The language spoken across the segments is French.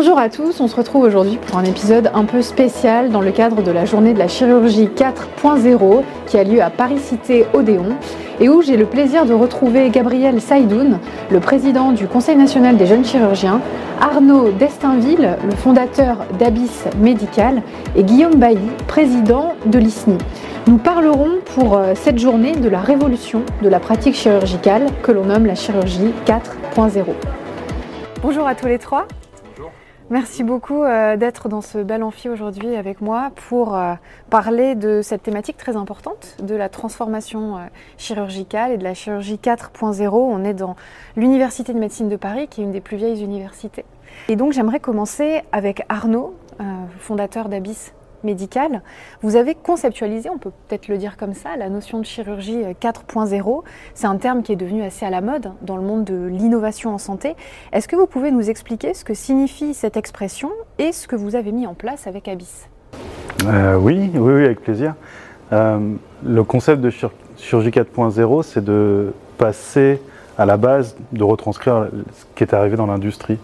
Bonjour à tous, on se retrouve aujourd'hui pour un épisode un peu spécial dans le cadre de la journée de la chirurgie 4.0 qui a lieu à Paris-Cité Odéon et où j'ai le plaisir de retrouver Gabriel Saïdoun, le président du Conseil national des jeunes chirurgiens, Arnaud Destinville, le fondateur d'Abyss Médical et Guillaume Bailly, président de l'ISNI. Nous parlerons pour euh, cette journée de la révolution de la pratique chirurgicale que l'on nomme la chirurgie 4.0. Bonjour à tous les trois. Merci beaucoup euh, d'être dans ce bel amphi aujourd'hui avec moi pour euh, parler de cette thématique très importante de la transformation euh, chirurgicale et de la chirurgie 4.0. On est dans l'Université de médecine de Paris, qui est une des plus vieilles universités. Et donc j'aimerais commencer avec Arnaud, fondateur d'Abyss médicale. Vous avez conceptualisé, on peut peut-être le dire comme ça, la notion de chirurgie 4.0. C'est un terme qui est devenu assez à la mode dans le monde de l'innovation en santé. Est-ce que vous pouvez nous expliquer ce que signifie cette expression et ce que vous avez mis en place avec Abyss euh, oui, oui, oui, avec plaisir. Euh, le concept de chirurgie 4.0, c'est de passer à la base, de retranscrire ce qui est arrivé dans l'industrie.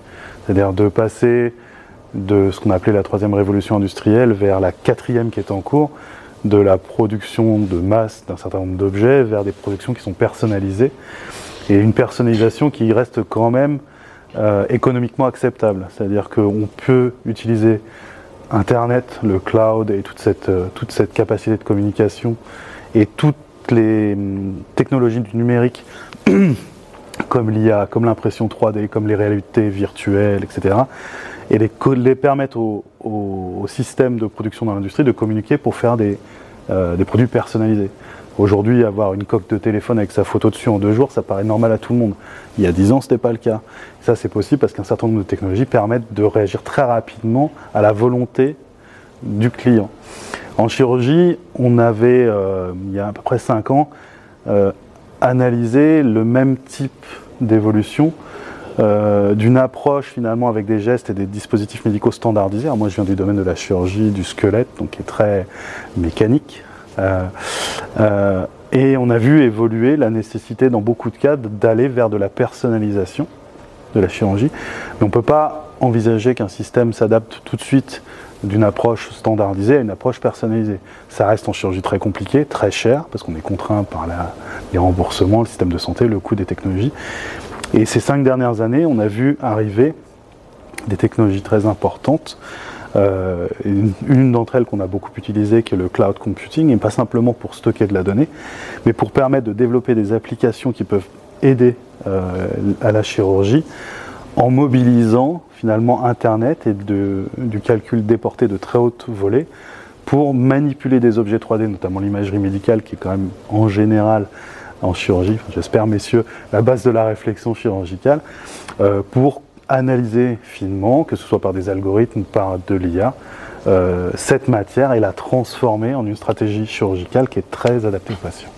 C'est-à-dire de passer de ce qu'on appelait la troisième révolution industrielle vers la quatrième qui est en cours, de la production de masse d'un certain nombre d'objets vers des productions qui sont personnalisées, et une personnalisation qui reste quand même euh, économiquement acceptable. C'est-à-dire qu'on peut utiliser Internet, le cloud et toute cette, euh, capacité de communication et toutes les hum, technologies du numérique comme l'IA, comme l'impression 3D, comme les réalités virtuelles, etc., et les, permettre au, au, système de production dans l'industrie de communiquer pour faire des, euh, des produits personnalisés. Aujourd'hui, avoir une coque de téléphone avec sa photo dessus en deux jours, ça paraît normal à tout le monde. Il y a dix ans, ce n'était pas le cas. Ça, c'est possible parce qu'un certain nombre de technologies permettent de réagir très rapidement à la volonté du client. En chirurgie, on avait, euh, il y a à peu près cinq ans, euh, analysé le même type d'évolution euh, d'une approche finalement avec des gestes et des dispositifs médicaux standardisés. moi, je viens du domaine de la chirurgie du squelette, donc qui est très mécanique. Euh, euh, et on a vu évoluer la nécessité, dans beaucoup de cas, d'aller vers de la personnalisation de la chirurgie. Mais on ne peut pas envisager qu'un système s'adapte tout de suite d'une approche standardisée à une approche personnalisée. Ça reste en chirurgie très compliqué, très cher, parce qu'on est contraint par les remboursements, le système de santé, le coût des technologies. Et ces cinq dernières années, on a vu arriver des technologies très importantes. Euh, une, d'entre elles qu'on a beaucoup utilisée, qui est le cloud computing, et pas simplement pour stocker de la donnée, mais pour permettre de développer des applications qui peuvent aider euh, à la chirurgie en mobilisant finalement Internet et du calcul déporté de très haute volée pour manipuler des objets 3D, notamment l'imagerie médicale, qui est quand même en général en chirurgie, j'espère messieurs, la base de la réflexion chirurgicale, euh, pour analyser finement, que ce soit par des algorithmes ou par de l'IA, euh, cette matière et la transformer en une stratégie chirurgicale qui est très adaptée aux patients.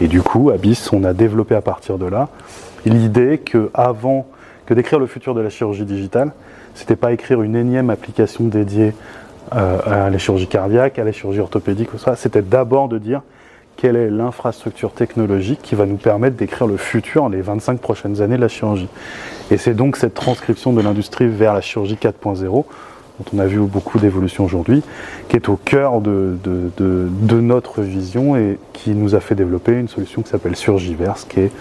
Et du coup, Abyss, on a développé à partir de là l'idée que avant que d'écrire le futur de la chirurgie digitale, c'était pas écrire une énième application dédiée euh, à la chirurgie cardiaque, à la chirurgie orthopédique, c'était d'abord de dire quelle est l'infrastructure technologique qui va nous permettre d'écrire le futur les 25 prochaines années de la chirurgie. Et c'est donc cette transcription de l'industrie vers la chirurgie 4.0 dont on a vu beaucoup d'évolution aujourd'hui, qui est au cœur de, de, notre vision et qui nous a fait développer une solution qui s'appelle Surgiverse, qui est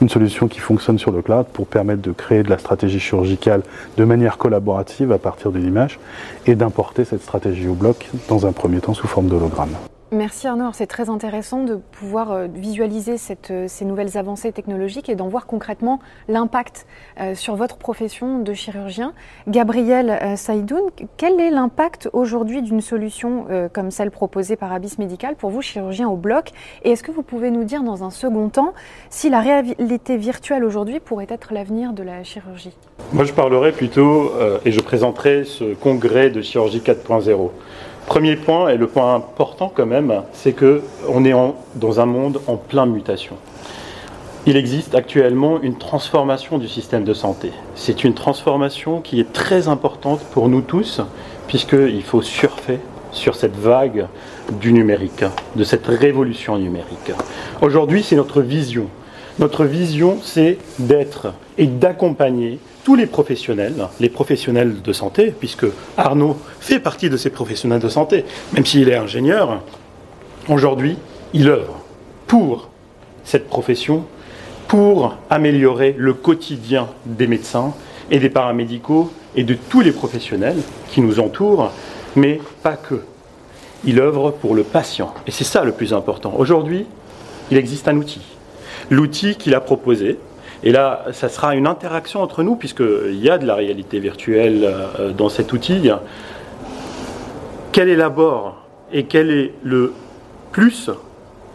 une solution qui fonctionne sur le cloud pour permettre de créer de la stratégie chirurgicale de manière collaborative à partir de l'image et d'importer cette stratégie au bloc dans un premier temps sous forme d'hologramme. Merci Arnaud, c'est très intéressant de pouvoir euh, visualiser euh, ces nouvelles avancées technologiques et d'en voir concrètement l'impact euh, sur votre profession de chirurgien. Gabriel Saïdoun, quel est l'impact aujourd'hui d'une solution comme celle proposée par Abyss Médical pour vous, chirurgien au bloc? Et est-ce que vous pouvez nous dire dans un second temps si la réalité virtuelle aujourd'hui pourrait être l'avenir de la chirurgie? Moi je parlerai plutôt et je présenterai ce congrès de chirurgie 4.0. Premier point, et le point important quand même, c'est qu'on est dans un monde en plein mutation. Il existe actuellement une transformation du système de santé. C'est une transformation qui est très importante pour nous tous, puisqu'il faut surfer sur cette vague du numérique, de cette révolution numérique. Aujourd'hui, c'est notre vision. Notre vision, c'est d'être et d'accompagner tous les professionnels, les professionnels de santé, puisque Arnaud fait partie de ces professionnels de santé, même s'il est ingénieur, aujourd'hui, il œuvre pour cette profession, pour améliorer le quotidien des médecins et des paramédicaux et de tous les professionnels qui nous entourent, mais pas que. Il œuvre pour le patient. Et c'est ça le plus important. Aujourd'hui, il existe un outil. L'outil qu'il a proposé, et là, ça sera une interaction entre nous, puisqu'il y a de la réalité virtuelle euh, dans cet outil. Quel est l'abord et quel est le plus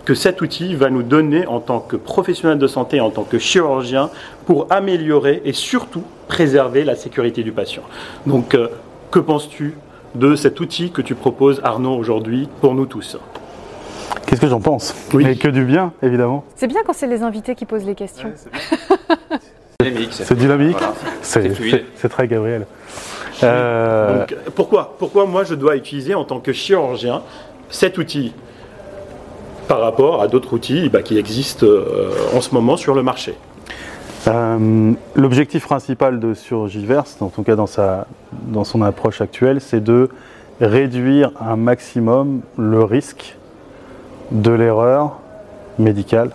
que cet outil va nous donner en tant que professionnel de santé, en tant que chirurgien, pour améliorer et surtout préserver la sécurité du patient? Donc, euh, que penses-tu de cet outil que tu proposes, Arnaud, aujourd'hui, pour nous tous? Qu'est-ce que j'en pense Oui. Et que du bien, évidemment. C'est bien quand c'est les invités qui posent les questions. C'est dynamique. voilà. C'est c'est très Gabriel. Euh, Donc, pourquoi Pourquoi moi je dois utiliser en tant que chirurgien cet outil par rapport à d'autres outils bah, qui existent euh, en ce moment sur le marché? Euh, L'objectif principal de Surgiverse, en tout cas dans, sa, dans son approche actuelle, c'est de réduire un maximum le risque de l'erreur médicale.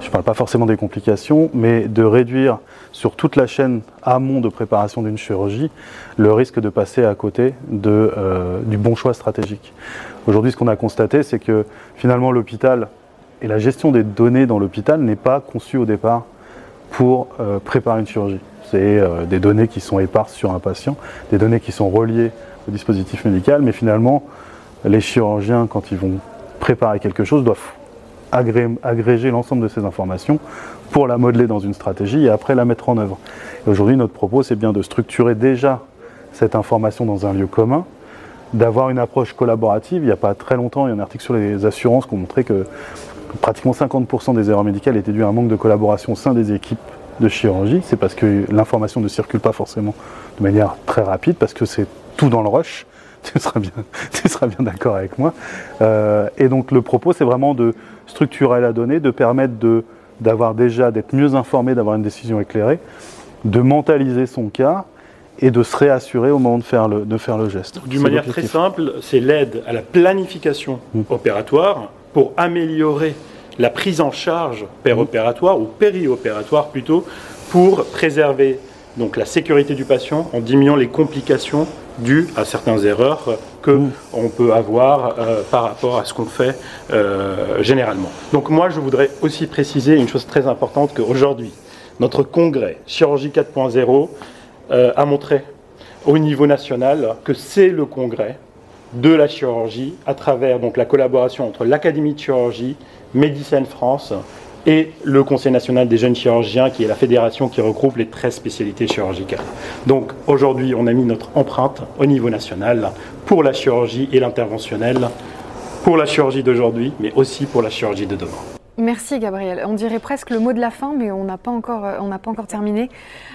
Je ne parle pas forcément des complications, mais de réduire sur toute la chaîne amont de préparation d'une chirurgie le risque de passer à côté euh, du bon choix stratégique. Aujourd'hui, ce qu'on a constaté, c'est que finalement l'hôpital et la gestion des données dans l'hôpital n'est pas conçue au départ pour euh, préparer une chirurgie. C'est euh, des données qui sont éparses sur un patient, des données qui sont reliées au dispositif médical, mais finalement, les chirurgiens, quand ils vont préparer quelque chose, doivent agré- agréger l'ensemble de ces informations pour la modeler dans une stratégie et après la mettre en œuvre. Aujourd'hui, notre propos, c'est bien de structurer déjà cette information dans un lieu commun, d'avoir une approche collaborative. Il n'y a pas très longtemps, il y a un article sur les assurances qui ont montré que pratiquement 50% des erreurs médicales étaient dues à un manque de collaboration au sein des équipes de chirurgie. C'est parce que l'information ne circule pas forcément de manière très rapide, parce que c'est tout dans le rush. Tu seras bien, tu seras bien d'accord avec moi. Euh, et donc le propos, c'est vraiment de structurer la donnée, de permettre de, d'avoir déjà, d'être mieux informé, d'avoir une décision éclairée, de mentaliser son cas et de se réassurer au moment de faire le, de faire le geste. D'une manière très simple, c'est l'aide à la planification Mm. opératoire pour améliorer la prise en charge péropératoire ou périopératoire plutôt pour préserver donc la sécurité du patient en diminuant les complications dues à certaines erreurs que Mm. on peut avoir euh, par rapport à ce qu'on fait euh, généralement. Donc moi je voudrais aussi préciser une chose très importante qu'aujourd'hui notre congrès Chirurgie 4.0 euh, a montré au niveau national que c'est le congrès de la chirurgie à travers donc la collaboration entre l'Académie de chirurgie, Médicine France et le Conseil national des jeunes chirurgiens qui est la fédération qui regroupe les 13 spécialités chirurgicales. Donc aujourd'hui, on a mis notre empreinte au niveau national pour la chirurgie et l'interventionnel, pour la chirurgie d'aujourd'hui, mais aussi pour la chirurgie de demain. Merci Gabriel. On dirait presque le mot de la fin, mais on n'a pas encore, euh, on n'a pas encore terminé.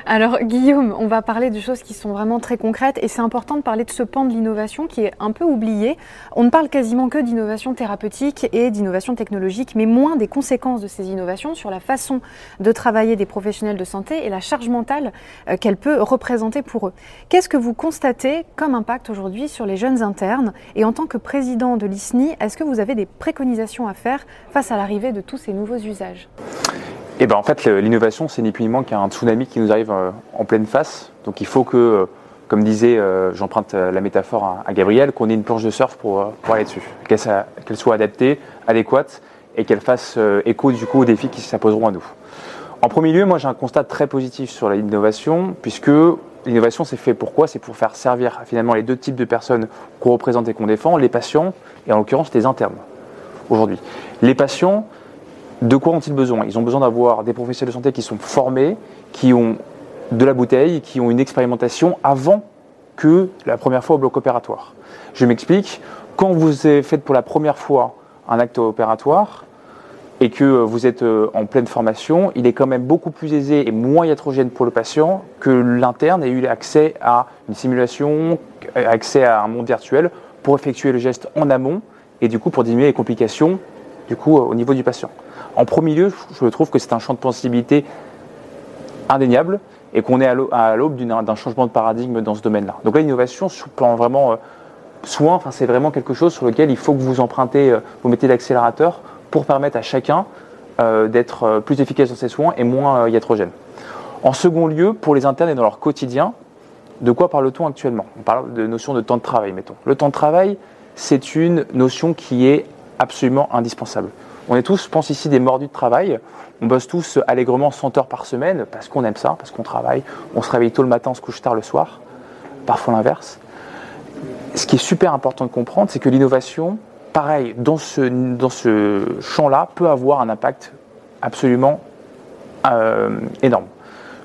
Alors Guillaume, on va parler de choses qui sont vraiment très concrètes et c'est important de parler de ce pan de l'innovation qui est un peu oublié. On ne parle quasiment que d'innovation thérapeutique et d'innovation technologique, mais moins des conséquences de ces innovations sur la façon de travailler des professionnels de santé et la charge mentale euh, qu'elle peut représenter pour eux. Qu'est-ce que vous constatez comme impact aujourd'hui sur les jeunes internes? Et en tant que président de l'ISNI, est-ce que vous avez des préconisations à faire face à l'arrivée de ces nouveaux usages Et ben en fait, l'innovation, c'est ni plus ni moins qu'un tsunami qui nous arrive euh, en pleine face. Donc il faut que, euh, comme disait, euh, j'emprunte la métaphore à, Gabriel, qu'on ait une planche de surf pour, pour aller dessus. Qu'elle soit adaptée, adéquate et qu'elle fasse écho du coup aux défis qui s'imposeront à nous. En premier lieu, moi j'ai un constat très positif sur l'innovation, puisque l'innovation c'est fait pourquoi? C'est pour faire servir finalement les deux types de personnes qu'on représente et qu'on défend, les patients et en l'occurrence les internes aujourd'hui. Les patients, de quoi ont-ils besoin? Ils ont besoin d'avoir des professionnels de santé qui sont formés, qui ont de la bouteille, qui ont une expérimentation avant que la première fois au bloc opératoire. Je m'explique, quand vous faites pour la première fois un acte opératoire et que vous êtes euh, en pleine formation, il est quand même beaucoup plus aisé et moins iatrogène pour le patient que l'interne ait eu accès à une simulation, accès à un monde virtuel pour effectuer le geste en amont et du coup pour diminuer les complications du coup au niveau du patient. En premier lieu, je trouve que c'est un champ de possibilité indéniable et qu'on est à l'aube d'un changement de paradigme dans ce domaine-là. Donc l'innovation sur plan vraiment soin, enfin, c'est vraiment quelque chose sur lequel il faut que vous empruntez, vous mettez l'accélérateur pour permettre à chacun d'être plus efficace dans ses soins et moins iatrogène. En second lieu, pour les internes et dans leur quotidien, de quoi parle-t-on actuellement? On parle de notion de temps de travail, mettons. Le temps de travail, c'est une notion qui est absolument indispensable. On est tous, je pense ici, des mordus de travail. On bosse tous allègrement 100 heures par semaine parce qu'on aime ça, parce qu'on travaille. On se réveille tôt le matin, on se couche tard le soir. Parfois l'inverse. Ce qui est super important de comprendre, c'est que l'innovation, pareil, dans ce, champ-là, peut avoir un impact absolument euh, énorme.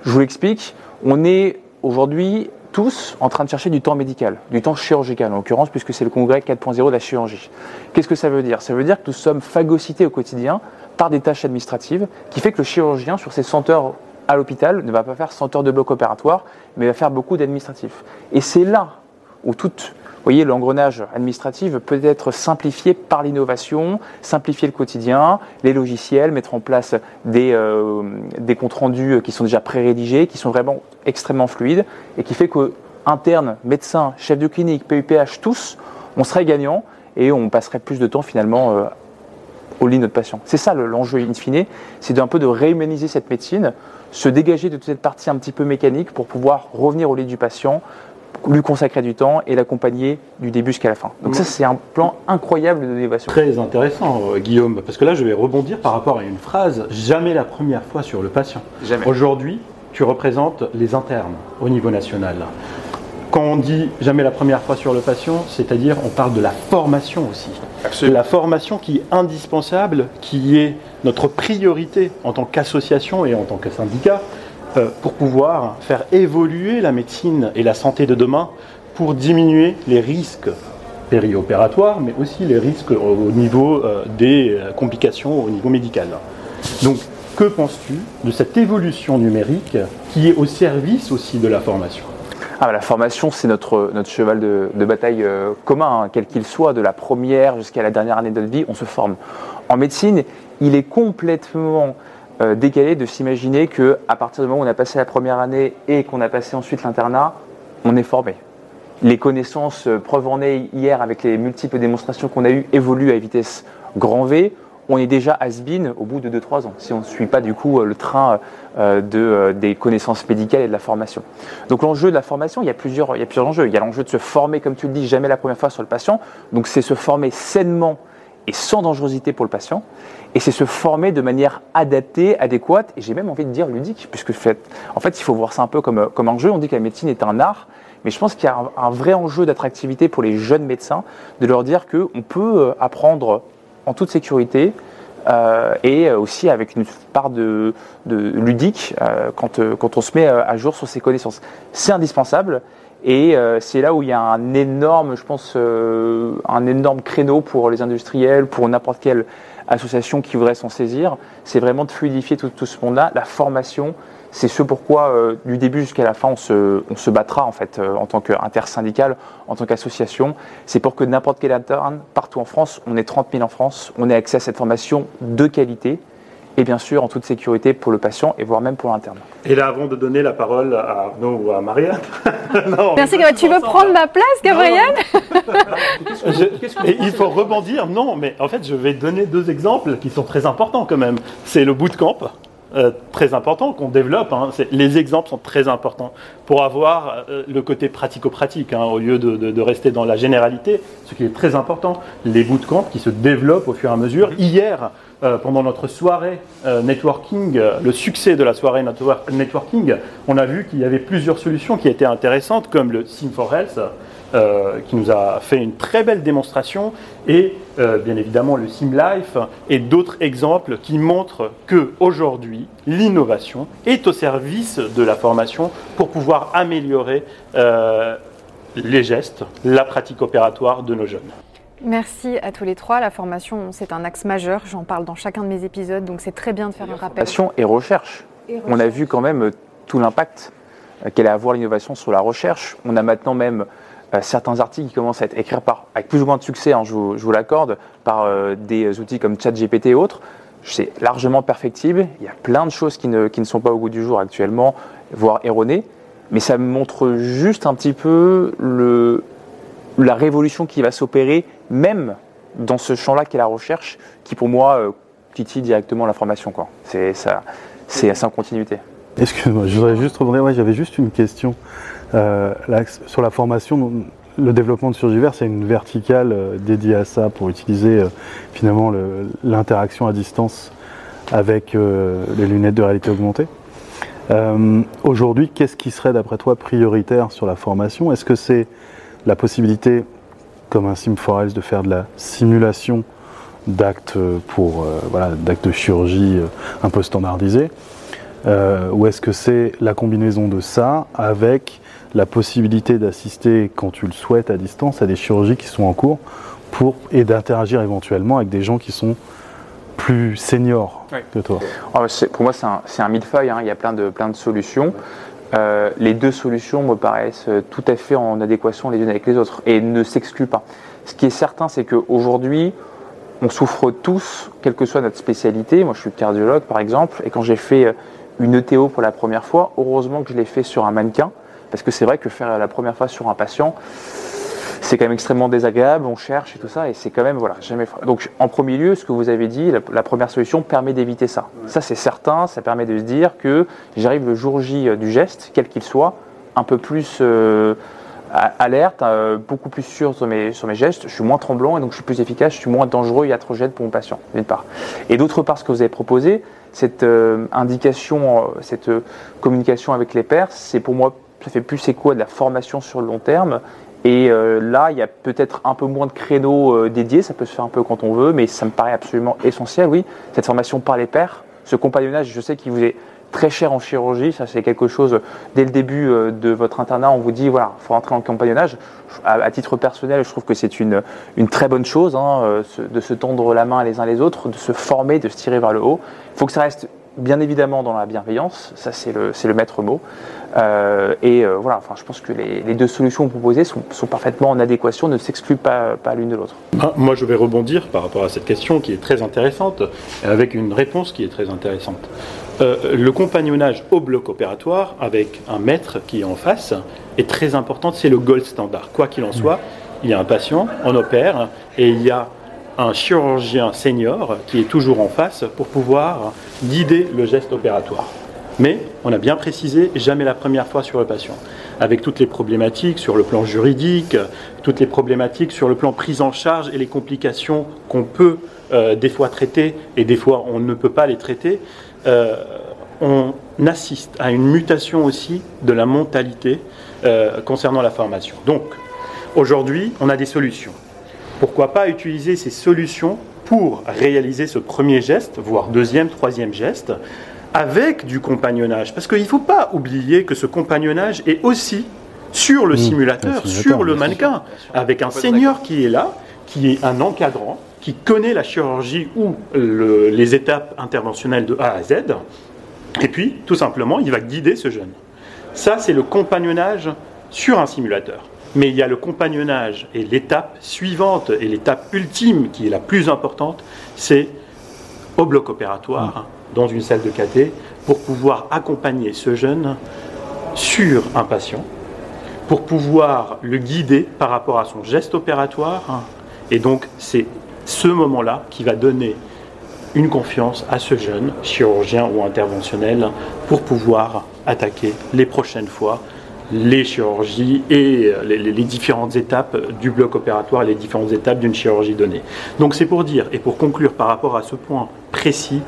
Je vous l'explique. On est aujourd'hui tous en train de chercher du temps médical, du temps chirurgical en l'occurrence, puisque c'est le congrès 4.0 de la chirurgie. Qu'est-ce que ça veut dire? Ça veut dire que nous sommes phagocytés au quotidien par des tâches administratives, qui fait que le chirurgien, sur ses 100 heures à l'hôpital, ne va pas faire 100 heures de bloc opératoire, mais va faire beaucoup d'administratifs. Et c'est là où toute voyez, l'engrenage administratif peut être simplifié par l'innovation, simplifier le quotidien, les logiciels, mettre en place des, euh, comptes rendus qui sont déjà pré-rédigés, qui sont vraiment extrêmement fluides, et qui fait que internes, médecins, chefs de clinique, PUPH, tous, on serait gagnant et on passerait plus de temps finalement euh, au lit de notre patient. C'est ça l'enjeu in fine, c'est d'un peu de réhumaniser cette médecine, se dégager de toute cette partie un petit peu mécanique pour pouvoir revenir au lit du patient, lui consacrer du temps et l'accompagner du début jusqu'à la fin. Donc ça, c'est un plan incroyable de d'innovation. Très intéressant, euh, Guillaume, parce que là, je vais rebondir par rapport à une phrase, jamais la première fois sur le patient. Jamais. Aujourd'hui, tu représentes les internes au niveau national. Quand on dit jamais la première fois sur le patient, c'est-à-dire on parle de la formation aussi. Absolument. La formation qui est indispensable, qui est notre priorité en tant qu'association et en tant que syndicat, pour pouvoir faire évoluer la médecine et la santé de demain pour diminuer les risques périopératoires, mais aussi les risques au niveau euh, des euh, complications au niveau médical. Donc, que penses-tu de cette évolution numérique qui est au service aussi de la formation? Ah, la formation, c'est notre, cheval de, bataille commun, hein, quel qu'il soit, de la première jusqu'à la dernière année de vie, on se forme. En médecine, il est complètement euh, décalé de s'imaginer que à partir du moment où on a passé la première année et qu'on a passé ensuite l'internat, on est formé. Les connaissances, euh, preuve en est hier avec les multiples démonstrations qu'on a eues, évoluent à vitesse grand V. On est déjà has-been au bout de 2-3 ans, si on ne suit pas du coup euh, le train de, des connaissances médicales et de la formation. Donc l'enjeu de la formation, il y, a plusieurs, il y a plusieurs enjeux. Il y a l'enjeu de se former, comme tu le dis, jamais la première fois sur le patient. Donc c'est se former sainement et sans dangerosité pour le patient. Et c'est se former de manière adaptée, adéquate, et j'ai même envie de dire ludique, puisque en fait, il faut voir ça un peu comme, comme un jeu. On dit que la médecine est un art, mais je pense qu'il y a un, vrai enjeu d'attractivité pour les jeunes médecins, de leur dire qu'on peut euh, apprendre en toute sécurité, euh, et aussi avec une part de, ludique euh, quand, quand, on se met à jour sur ses connaissances. C'est indispensable et euh, c'est là où il y a euh, un énorme créneau pour les industriels, pour n'importe quelle association qui voudrait s'en saisir. C'est vraiment de fluidifier tout, ce monde-là. La formation, c'est ce pourquoi, euh, du début jusqu'à la fin, on se, on se battra en fait en tant qu'intersyndical, en tant qu'association. C'est pour que n'importe quel interne, partout en France, on est 30 000 en France, on ait accès à cette formation de qualité et bien sûr en toute sécurité pour le patient et voire même pour l'interne. Et là, avant de donner la parole à Arnaud ou à Marianne. Merci, tu veux prendre ma place, Gabriel Il faut rebondir. Non, mais en fait, je vais donner deux exemples qui sont très importants quand même. C'est le bootcamp. Euh, très important qu'on développe. Hein. Les exemples sont très importants pour avoir euh, le côté pratico-pratique hein, au lieu de, de, rester dans la généralité, ce qui est très important. Les bootcamps qui se développent au fur et à mesure. Hier, euh, pendant notre soirée euh, networking, euh, le succès de la soirée networking, on a vu qu'il y avait plusieurs solutions qui étaient intéressantes, comme le Sim 4 Health, qui nous a fait une très belle démonstration, et bien évidemment le Sim Life, et d'autres exemples qui montrent que aujourd'hui l'innovation est au service de la formation pour pouvoir améliorer les gestes, la pratique opératoire de nos jeunes. Merci à tous les trois. La formation, c'est un axe majeur. J'en parle dans chacun de mes épisodes, donc c'est très bien de faire un rappel. Formation et recherche. On a vu quand même euh, tout l'impact euh, qu'elle a à avoir l'innovation sur la recherche. On a maintenant même euh, certains articles qui commencent à être écrits par, avec plus ou moins de succès, hein, je vous, l'accorde, par euh, des outils comme ChatGPT et autres, c'est largement perfectible. Il y a plein de choses qui ne, qui ne, sont pas au goût du jour actuellement, voire erronées, mais ça montre juste un petit peu le, la révolution qui va s'opérer, même dans ce champ-là qu'est la recherche, qui pour moi euh, titille directement l'information. C'est ça, c'est continuité. Excuse-moi, je voudrais juste revenir. j'avais juste une question. Euh, sur la formation, le développement de Surgiver, c'est une verticale euh, dédiée à ça pour utiliser finalement l'interaction à distance avec les lunettes de réalité augmentée. Aujourd'hui, qu'est-ce qui serait d'après toi prioritaire sur la formation? Est-ce que c'est la possibilité, comme un Sim4Health, de faire de la simulation d'actes pour voilà, d'actes de chirurgie un peu standardisés Ou est-ce que c'est la combinaison de ça avec la possibilité d'assister, quand tu le souhaites, à distance, à des chirurgies qui sont en cours pour, et d'interagir éventuellement avec des gens qui sont plus seniors que toi ah, Pour moi, c'est un, un millefeuille, hein. il y a plein de, plein de solutions. Euh, les deux solutions me paraissent tout à fait en adéquation les unes avec les autres et ne s'excluent pas. Ce qui est certain, c'est qu'aujourd'hui, on souffre tous, quelle que soit notre spécialité. Moi, je suis cardiologue, par exemple, et quand j'ai fait une ETO pour la première fois, heureusement que je l'ai fait sur un mannequin, parce que c'est vrai que faire la première fois sur un patient, c'est quand même extrêmement désagréable, on cherche et tout ça, et c'est quand même, voilà, jamais. Donc, en premier lieu, ce que vous avez dit, la, première solution permet d'éviter ça. Ça, c'est certain, ça permet de se dire que j'arrive le jour J euh, du geste, quel qu'il soit, un peu plus euh, alerte, euh, beaucoup plus sûr sur mes, sur mes gestes, je suis moins tremblant et donc je suis plus efficace, je suis moins dangereux et iatrogène pour mon patient, d'une part. Et d'autre part, ce que vous avez proposé, cette indication, cette communication avec les pairs, c'est pour moi ça fait plus écho à de la formation sur le long terme. Et euh, là, il y a peut-être un peu moins de créneaux euh, dédiés, ça peut se faire un peu quand on veut, mais ça me paraît absolument essentiel, oui. Cette formation par les pairs, ce compagnonnage, je sais qu'il vous est très cher en chirurgie, ça c'est quelque chose, dès le début euh, de votre internat, on vous dit, voilà, il faut rentrer en compagnonnage. À, titre personnel, je trouve que c'est une, une très bonne chose hein, de se tendre la main les uns les autres, de se former, de se tirer vers le haut. Il faut que ça reste bien évidemment dans la bienveillance, ça c'est le, le, maître mot. Euh, et euh, voilà, enfin, je pense que les, deux solutions proposées sont, parfaitement en adéquation, ne s'excluent pas, l'une de l'autre. Ah, moi je vais rebondir par rapport à cette question qui est très intéressante, avec une réponse qui est très intéressante. Euh, le compagnonnage au bloc opératoire avec un maître qui est en face est très important, c'est le gold standard. Quoi qu'il en soit, il y a un patient, on opère, et il y a un chirurgien senior qui est toujours en face pour pouvoir guider le geste opératoire. Mais on a bien précisé, jamais la première fois sur le patient, avec toutes les problématiques sur le plan juridique, toutes les problématiques sur le plan prise en charge et les complications qu'on peut euh, des fois traiter et des fois on ne peut pas les traiter. Euh, on assiste à une mutation aussi de la mentalité euh, concernant la formation. Donc, aujourd'hui, on a des solutions pourquoi pas utiliser ces solutions pour réaliser ce premier geste, voire deuxième, troisième geste, avec du compagnonnage. Parce qu'il ne faut pas oublier que ce compagnonnage est aussi sur le mmh, simulateur, sur le mannequin, avec un seigneur qui est là, qui est un encadrant, qui connaît la chirurgie ou les étapes interventionnelles de A à Z, et puis, tout simplement, il va guider ce jeune. Ça, c'est le compagnonnage sur un simulateur. Mais il y a le compagnonnage et l'étape suivante et l'étape ultime qui est la plus importante, c'est au bloc opératoire, dans une salle de caté, pour pouvoir accompagner ce jeune sur un patient, pour pouvoir le guider par rapport à son geste opératoire. Et donc c'est ce moment-là qui va donner une confiance à ce jeune chirurgien ou interventionnel pour pouvoir attaquer les prochaines fois les chirurgies et les, différentes étapes du bloc opératoire, les différentes étapes d'une chirurgie donnée. Donc c'est pour dire, et pour conclure par rapport à ce point précis,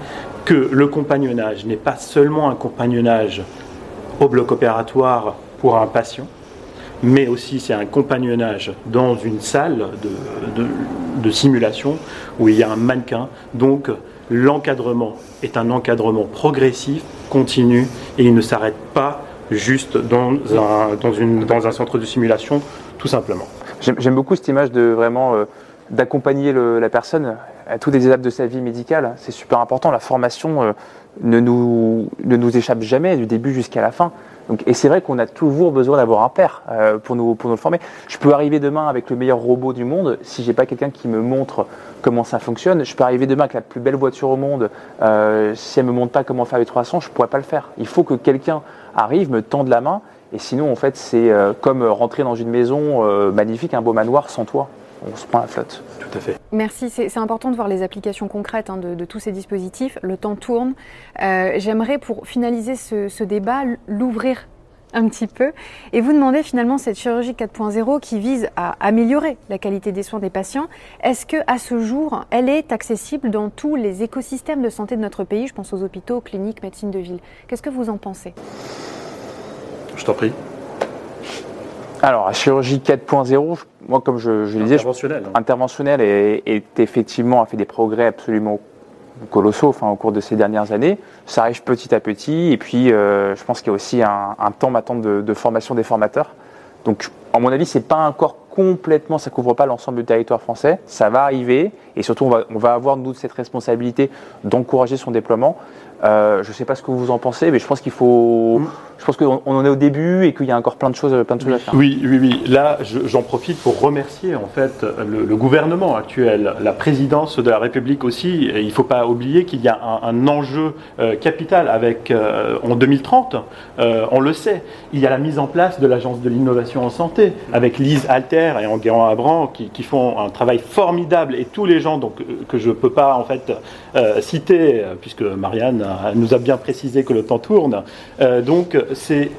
que le compagnonnage n'est pas seulement un compagnonnage au bloc opératoire pour un patient, mais aussi c'est un compagnonnage dans une salle de, de, simulation où il y a un mannequin. Donc l'encadrement est un encadrement progressif, continu, et il ne s'arrête pas juste dans un, dans, une, dans un centre de simulation, tout simplement. J'aime beaucoup cette image de vraiment euh, d'accompagner la personne à toutes les étapes de sa vie médicale. C'est super important. La formation euh, ne, nous, ne nous échappe jamais du début jusqu'à la fin. Et c'est vrai qu'on a toujours besoin d'avoir un père euh, pour, nous, pour nous le former. Je peux arriver demain avec le meilleur robot du monde, si j'ai pas quelqu'un qui me montre comment ça fonctionne. Je peux arriver demain avec la plus belle voiture au monde, euh, si elle me montre pas comment faire les 300, je pourrais pas le faire. Il faut que quelqu'un arrive, me tende la main, et sinon, en fait, c'est comme rentrer dans une maison magnifique, un beau manoir sans toit. On se prend la flotte. Tout à fait. Merci, c'est important de voir les applications concrètes hein, de, de tous ces dispositifs. Le temps tourne. Euh, J'aimerais, pour finaliser ce, ce débat, l'ouvrir un petit peu et vous demander finalement cette chirurgie 4.0 qui vise à améliorer la qualité des soins des patients. Est-ce que à ce jour, elle est accessible dans tous les écosystèmes de santé de notre pays? Je pense aux hôpitaux, cliniques, médecine de ville. Qu'est-ce que vous en pensez? Je t'en prie. Alors, la chirurgie 4.0, je- moi, comme je, je le disais, je Interventionnel. hein. est, est effectivement a fait des progrès absolument colossaux enfin, au cours de ces dernières années. Ça arrive petit à petit et puis euh, je pense qu'il y a aussi un, un temps maintenant de, de formation des formateurs. Donc, à mon avis, c'est pas encore complètement, ça couvre pas l'ensemble du territoire français. Ça va arriver et surtout, on va, on va avoir nous cette responsabilité d'encourager son déploiement. Euh, je ne sais pas ce que vous en pensez, mais je pense qu'il faut, Mm. Je pense qu'on on en est au début et qu'il y a encore plein de choses, plein de choses à faire. Oui, oui, oui. Là, je- j'en profite pour remercier en fait le, le gouvernement actuel, la présidence de la République aussi. Et il ne faut pas oublier qu'il y a un, un enjeu euh, capital avec euh, en 2030. euh, on le sait. Il y a la mise en place de l'agence de l'innovation en santé avec Lise Alter et Enguerrand Abran qui, qui font un travail formidable et tous les gens donc que je peux pas en fait citer puisque Marianne nous a bien précisé que le temps tourne. Donc c'est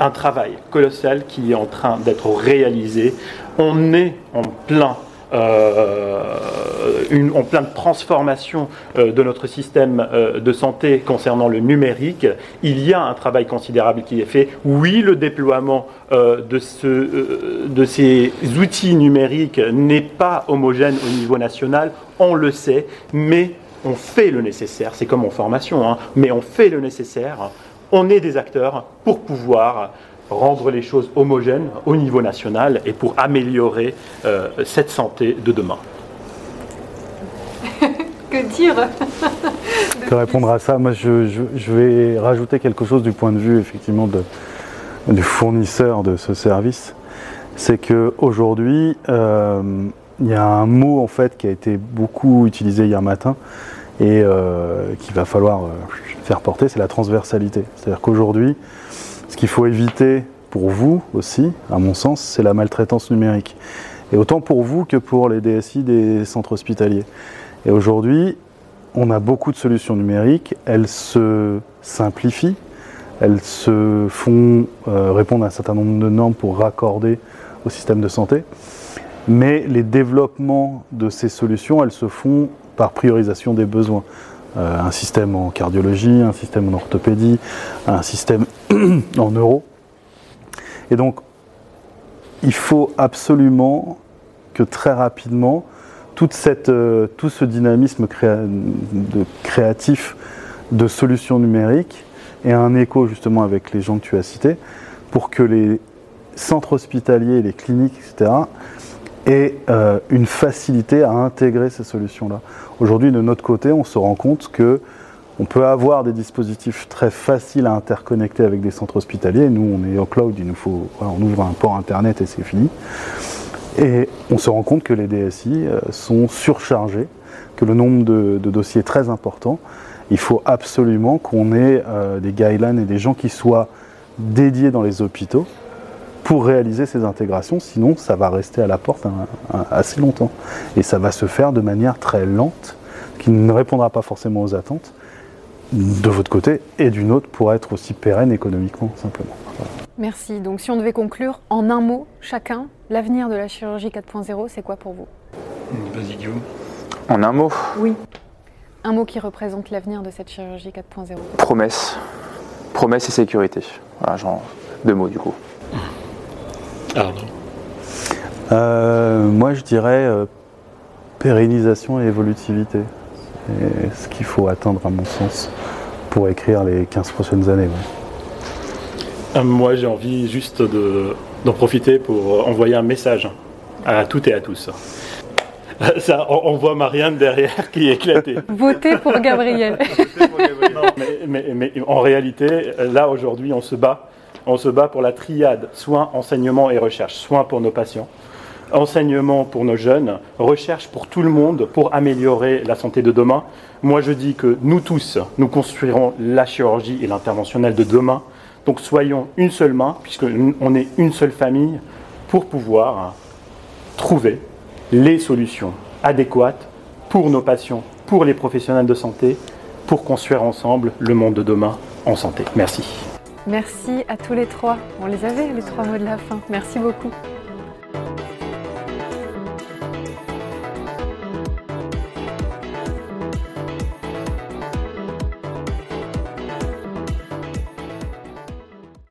un travail colossal qui est en train d'être réalisé. On est en plein. euh, une, transformation euh, de notre système euh, de santé concernant le numérique. Il y a un travail considérable qui est fait. Oui, le déploiement de, ce, ces outils numériques n'est pas homogène au niveau national, on le sait, mais on fait le nécessaire. C'est comme en formation, hein, mais on fait le nécessaire on est des acteurs pour pouvoir rendre les choses homogènes au niveau national et pour améliorer euh, cette santé de demain. Que dire? Que répondre à ça? Moi, je, je- je vais rajouter quelque chose du point de vue effectivement de- du fournisseur de ce service. C'est que aujourd'hui, euh, il y a un mot en fait qui a été beaucoup utilisé hier matin et euh, qu'il va falloir euh, faire porter, c'est la transversalité. C'est-à-dire qu'aujourd'hui, ce qu'il faut éviter pour vous aussi, à mon sens, c'est la maltraitance numérique. Et autant pour vous que pour les DSI des centres hospitaliers. Et aujourd'hui, on a beaucoup de solutions numériques, elles se simplifient, elles se font euh, répondre à un certain nombre de normes pour raccorder au système de santé. Mais les développements de ces solutions, elles se font par priorisation des besoins. Euh, un système en cardiologie, un système en orthopédie, un système en neuro. Et donc, il faut absolument que très rapidement, euh, tout ce dynamisme créatif de solutions numériques ait un écho justement avec les gens que tu as cités, pour que les centres hospitaliers, les cliniques, etc., aient euh, une facilité à intégrer ces solutions-là. Aujourd'hui, de notre côté, on se rend compte que on peut avoir des dispositifs très faciles à interconnecter avec des centres hospitaliers. Nous, on est au cloud, il nous faut, on ouvre un port internet et c'est fini. Et on se rend compte que les DSI euh, sont surchargés, que le nombre de, de dossiers est très important. Il faut absolument qu'on ait euh, des guidelines et des gens qui soient dédiés dans les hôpitaux pour réaliser ces intégrations, sinon ça va rester à la porte un- un- assez longtemps. Et ça va se faire de manière très lente, qui ne répondra pas forcément aux attentes de votre côté et d'une autre pour être aussi pérenne économiquement, simplement. Voilà. Merci. Donc si on devait conclure en un mot, chacun, l'avenir de la chirurgie 4.0, c'est quoi pour vous? Vas-y Guillaume. En un mot, Oui. Un mot qui représente l'avenir de cette chirurgie 4.0. promesse. Promesse et sécurité. Voilà, genre deux mots du coup. Arnaud. Euh, moi, je dirais euh, pérennisation et évolutivité. C'est ce qu'il faut atteindre, à mon sens, pour écrire les 15 prochaines années. ouais. Euh, Moi, j'ai envie juste de- d'en profiter pour envoyer un message à toutes et à tous. Ça, on, voit Marianne derrière qui est éclatée. Votez pour Gabriel. Non, mais, mais- mais en réalité, là aujourd'hui, on se bat on se bat pour la triade soins, enseignement et recherche. Soins pour nos patients, enseignement pour nos jeunes, recherche pour tout le monde pour améliorer la santé de demain. Moi, je dis que nous tous, nous construirons la chirurgie et l'interventionnel de demain. Donc soyons une seule main, puisqu'on est une seule famille, pour pouvoir trouver les solutions adéquates pour nos patients, pour les professionnels de santé, pour construire ensemble le monde de demain en santé. Merci. Merci à tous les trois. On les avait, les trois mots de la fin. Merci beaucoup.